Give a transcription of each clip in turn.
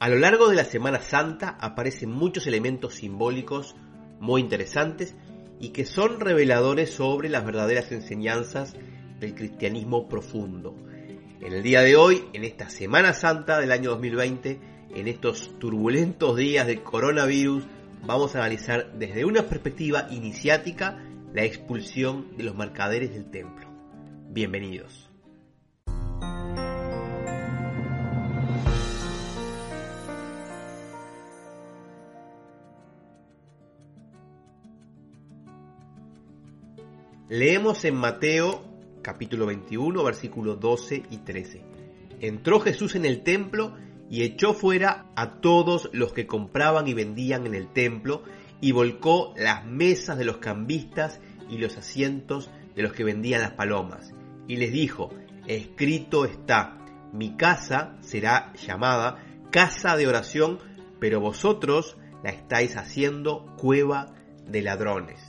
A lo largo de la Semana Santa aparecen muchos elementos simbólicos muy interesantes y que son reveladores sobre las verdaderas enseñanzas del cristianismo profundo. En el día de hoy, en esta Semana Santa del año 2020, en estos turbulentos días de coronavirus, vamos a analizar desde una perspectiva iniciática la expulsión de los mercaderes del templo. Bienvenidos. Leemos en Mateo capítulo 21 versículos 12 y 13. Entró Jesús en el templo y echó fuera a todos los que compraban y vendían en el templo y volcó las mesas de los cambistas y los asientos de los que vendían las palomas. Y les dijo, escrito está, mi casa será llamada casa de oración, pero vosotros la estáis haciendo cueva de ladrones.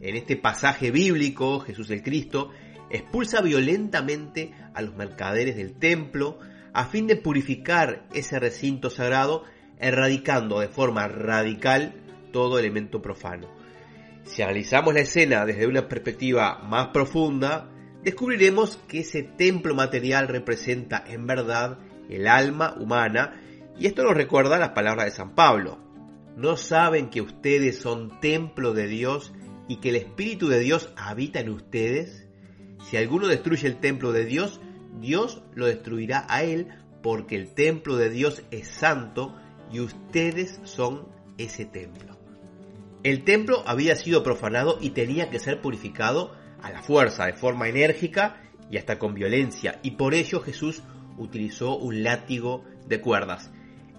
En este pasaje bíblico, Jesús el Cristo expulsa violentamente a los mercaderes del templo a fin de purificar ese recinto sagrado, erradicando de forma radical todo elemento profano. Si analizamos la escena desde una perspectiva más profunda, descubriremos que ese templo material representa en verdad el alma humana, y esto nos recuerda las palabras de San Pablo. ¿No saben que ustedes son templo de Dios y que el Espíritu de Dios habita en ustedes? Si alguno destruye el templo de Dios, Dios lo destruirá a él, porque el templo de Dios es santo y ustedes son ese templo. El templo había sido profanado y tenía que ser purificado a la fuerza, de forma enérgica y hasta con violencia, y por ello Jesús utilizó un látigo de cuerdas.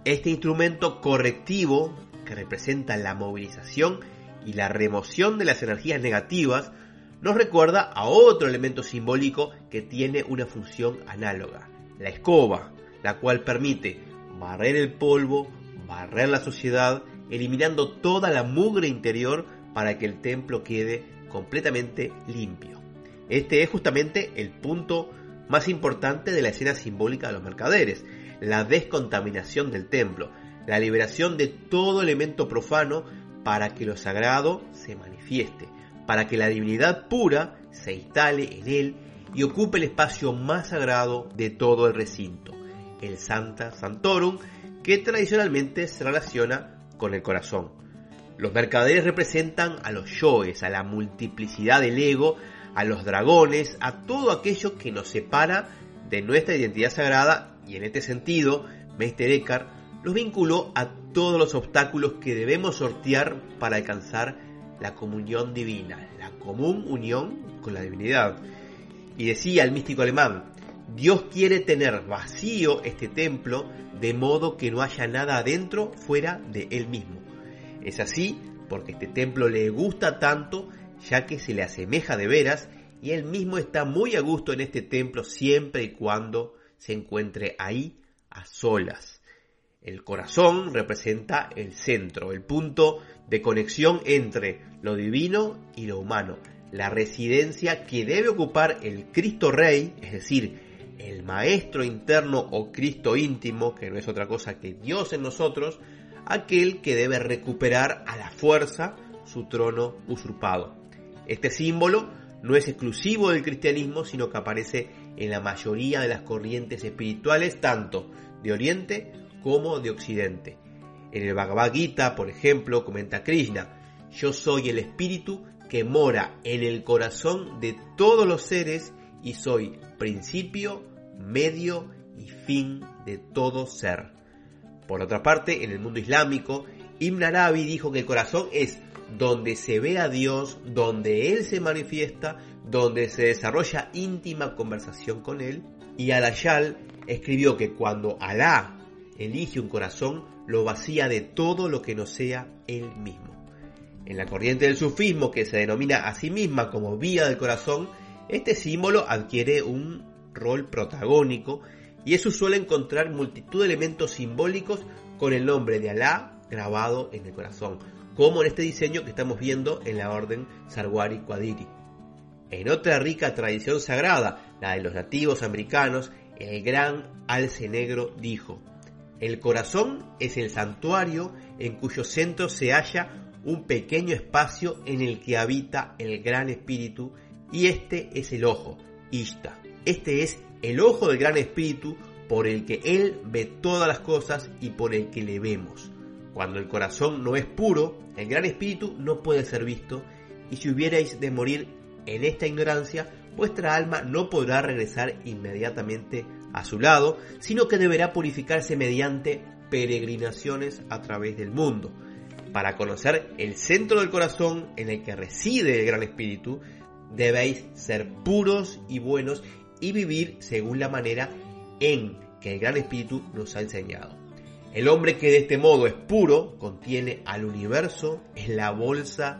Este instrumento correctivo, que representa la movilización y la remoción de las energías negativas, nos recuerda a otro elemento simbólico que tiene una función análoga, la escoba, la cual permite barrer el polvo, barrer la sociedad, eliminando toda la mugre interior para que el templo quede completamente limpio. Este es justamente el punto más importante de la escena simbólica de los mercaderes, la descontaminación del templo, la liberación de todo elemento profano para que lo sagrado se manifieste, para que la divinidad pura se instale en él y ocupe el espacio más sagrado de todo el recinto, el Santa Santorum, que tradicionalmente se relaciona con el corazón. Los mercaderes representan a los yoes, a la multiplicidad del ego, a los dragones, a todo aquello que nos separa de nuestra identidad sagrada y en este sentido, Meister Eckhart los vinculó a todos los obstáculos que debemos sortear para alcanzar la comunión divina, la común unión con la divinidad. Y decía el místico alemán, Dios quiere tener vacío este templo de modo que no haya nada adentro fuera de él mismo. Es así porque este templo le gusta tanto ya que se le asemeja de veras y él mismo está muy a gusto en este templo siempre y cuando se encuentre ahí a solas. El corazón representa el centro, el punto de conexión entre lo divino y lo humano, la residencia que debe ocupar el Cristo Rey, es decir, el Maestro interno o Cristo íntimo, que no es otra cosa que Dios en nosotros, aquel que debe recuperar a la fuerza su trono usurpado. Este símbolo no es exclusivo del cristianismo, sino que aparece en la mayoría de las corrientes espirituales, tanto de Oriente como de Occidente. En el Bhagavad Gita, por ejemplo, comenta Krishna, yo soy el espíritu que mora en el corazón de todos los seres y soy principio, medio y fin de todo ser. Por otra parte, en el mundo islámico, Ibn Arabi dijo que el corazón es donde se ve a Dios, donde Él se manifiesta, donde se desarrolla íntima conversación con Él, y Al-Ayal escribió que cuando Alá elige un corazón, lo vacía de todo lo que no sea él mismo. En la corriente del sufismo, que se denomina a sí misma como vía del corazón, este símbolo adquiere un rol protagónico y eso suele encontrar multitud de elementos simbólicos con el nombre de Alá grabado en el corazón, como en este diseño que estamos viendo en la orden Sarwari Quadiri. En otra rica tradición sagrada, la de los nativos americanos, el gran alce negro dijo, el corazón es el santuario en cuyo centro se halla un pequeño espacio en el que habita el gran espíritu y este es el ojo, Ishta. Este es el ojo del gran espíritu por el que él ve todas las cosas y por el que le vemos. Cuando el corazón no es puro, el gran espíritu no puede ser visto y si hubierais de morir en esta ignorancia, vuestra alma no podrá regresar inmediatamente a su lado, sino que deberá purificarse mediante peregrinaciones a través del mundo para conocer el centro del corazón en el que reside el Gran Espíritu, debéis ser puros y buenos y vivir según la manera en que el Gran Espíritu nos ha enseñado. El hombre que de este modo es puro contiene al universo en la bolsa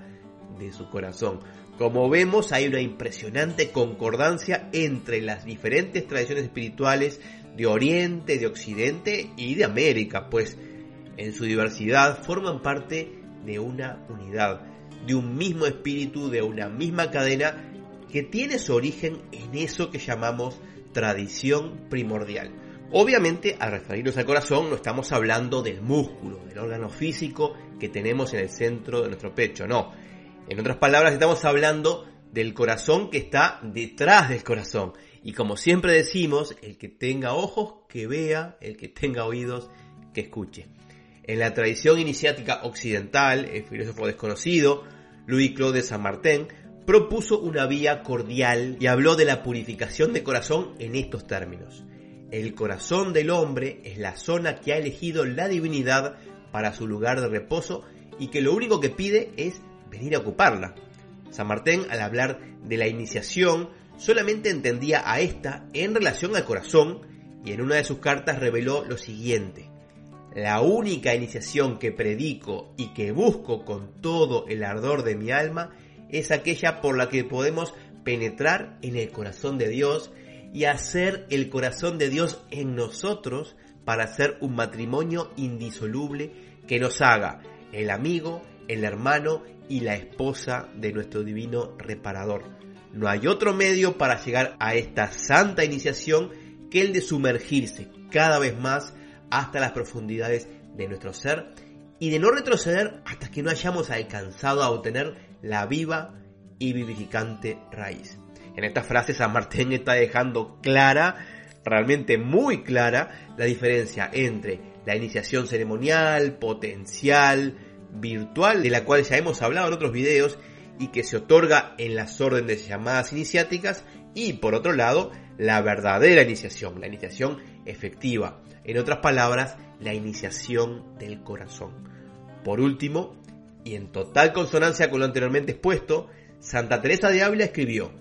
de su corazón. Como vemos, hay una impresionante concordancia entre las diferentes tradiciones espirituales de Oriente, de Occidente y de América, pues en su diversidad forman parte de una unidad, de un mismo espíritu, de una misma cadena que tiene su origen en eso que llamamos tradición primordial. Obviamente, al referirnos al corazón, no estamos hablando del músculo, del órgano físico que tenemos en el centro de nuestro pecho, no. En otras palabras, estamos hablando del corazón que está detrás del corazón. Y como siempre decimos, el que tenga ojos, que vea, el que tenga oídos, que escuche. En la tradición iniciática occidental, el filósofo desconocido, Louis Claude de Saint-Martin, propuso una vía cordial y habló de la purificación de corazón en estos términos. El corazón del hombre es la zona que ha elegido la divinidad para su lugar de reposo y que lo único que pide es a ocuparla. San Martín, al hablar de la iniciación, solamente entendía a esta en relación al corazón y en una de sus cartas reveló lo siguiente. La única iniciación que predico y que busco con todo el ardor de mi alma es aquella por la que podemos penetrar en el corazón de Dios y hacer el corazón de Dios en nosotros para hacer un matrimonio indisoluble que nos haga el amigo, el hermano y la esposa de nuestro divino reparador. No hay otro medio para llegar a esta santa iniciación que el de sumergirse cada vez más hasta las profundidades de nuestro ser y de no retroceder hasta que no hayamos alcanzado a obtener la viva y vivificante raíz. En esta frase San Martín está dejando clara, realmente muy clara, la diferencia entre la iniciación ceremonial, potencial, virtual, de la cual ya hemos hablado en otros videos y que se otorga en las órdenes llamadas iniciáticas, y por otro lado, la verdadera iniciación, la iniciación efectiva, en otras palabras, la iniciación del corazón. Por último, y en total consonancia con lo anteriormente expuesto, Santa Teresa de Ávila escribió,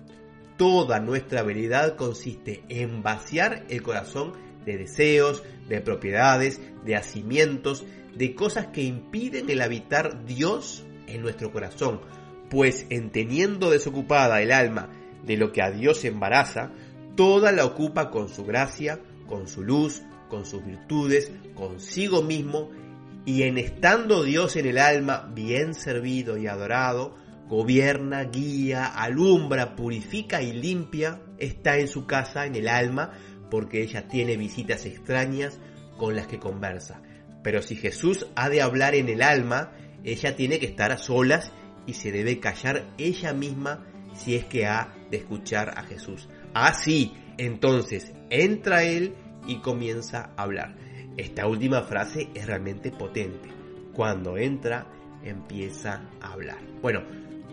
Toda nuestra habilidad consiste en vaciar el corazón de deseos, de propiedades, de hacimientos, de cosas que impiden el habitar Dios en nuestro corazón, pues en teniendo desocupada el alma de lo que a Dios embaraza, toda la ocupa con su gracia, con su luz, con sus virtudes, consigo mismo, y en estando Dios en el alma bien servido y adorado, gobierna, guía, alumbra, purifica y limpia, está en su casa, en el alma, porque ella tiene visitas extrañas con las que conversa. Pero si Jesús ha de hablar en el alma, ella tiene que estar a solas y se debe callar ella misma si es que ha de escuchar a Jesús. Así, entonces entra Él y comienza a hablar. Esta última frase es realmente potente. Cuando entra, empieza a hablar. Bueno,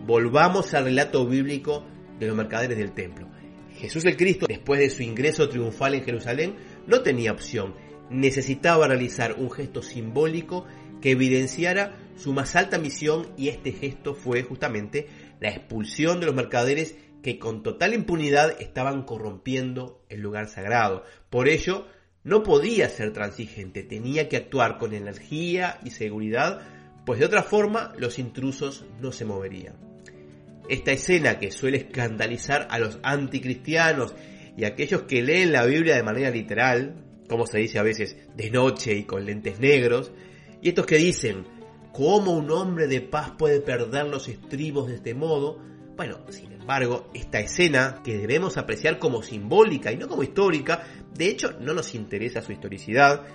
volvamos al relato bíblico de los mercaderes del templo. Jesús el Cristo, después de su ingreso triunfal en Jerusalén, no tenía opción. Necesitaba realizar un gesto simbólico que evidenciara su más alta misión y este gesto fue justamente la expulsión de los mercaderes que con total impunidad estaban corrompiendo el lugar sagrado. Por ello, no podía ser transigente, tenía que actuar con energía y seguridad, pues de otra forma los intrusos no se moverían. Esta escena que suele escandalizar a los anticristianos y a aquellos que leen la Biblia de manera literal, como se dice a veces, de noche y con lentes negros, y estos que dicen, ¿cómo un hombre de paz puede perder los estribos de este modo? Bueno, sin embargo, esta escena, que debemos apreciar como simbólica y no como histórica, de hecho no nos interesa su historicidad,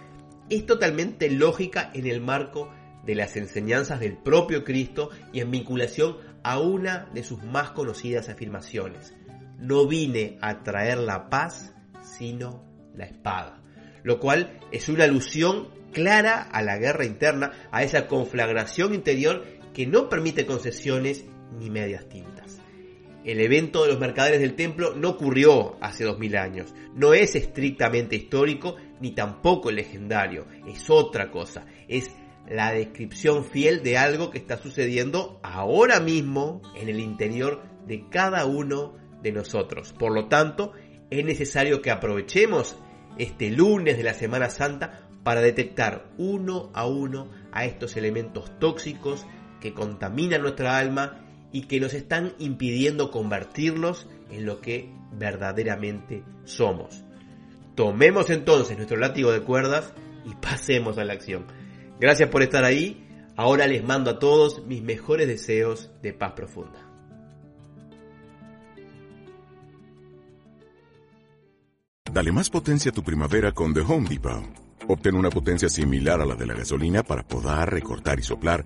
es totalmente lógica en el marco de las enseñanzas del propio Cristo y en vinculación a una de sus más conocidas afirmaciones. No vine a traer la paz, sino la espada. Lo cual es una alusión clara a la guerra interna, a esa conflagración interior que no permite concesiones ni medias tintas. El evento de los mercaderes del templo no ocurrió hace dos mil años, no es estrictamente histórico ni tampoco legendario, es otra cosa, es la descripción fiel de algo que está sucediendo ahora mismo en el interior de cada uno de nosotros. Por lo tanto, es necesario que aprovechemos este lunes de la Semana Santa para detectar uno a uno a estos elementos tóxicos que contaminan nuestra alma y que nos están impidiendo convertirnos en lo que verdaderamente somos. Tomemos entonces nuestro látigo de cuerdas y pasemos a la acción. Gracias por estar ahí. Ahora les mando a todos mis mejores deseos de paz profunda. Dale más potencia a tu primavera con The Home Depot. Obtén una potencia similar a la de la gasolina para podar, recortar y soplar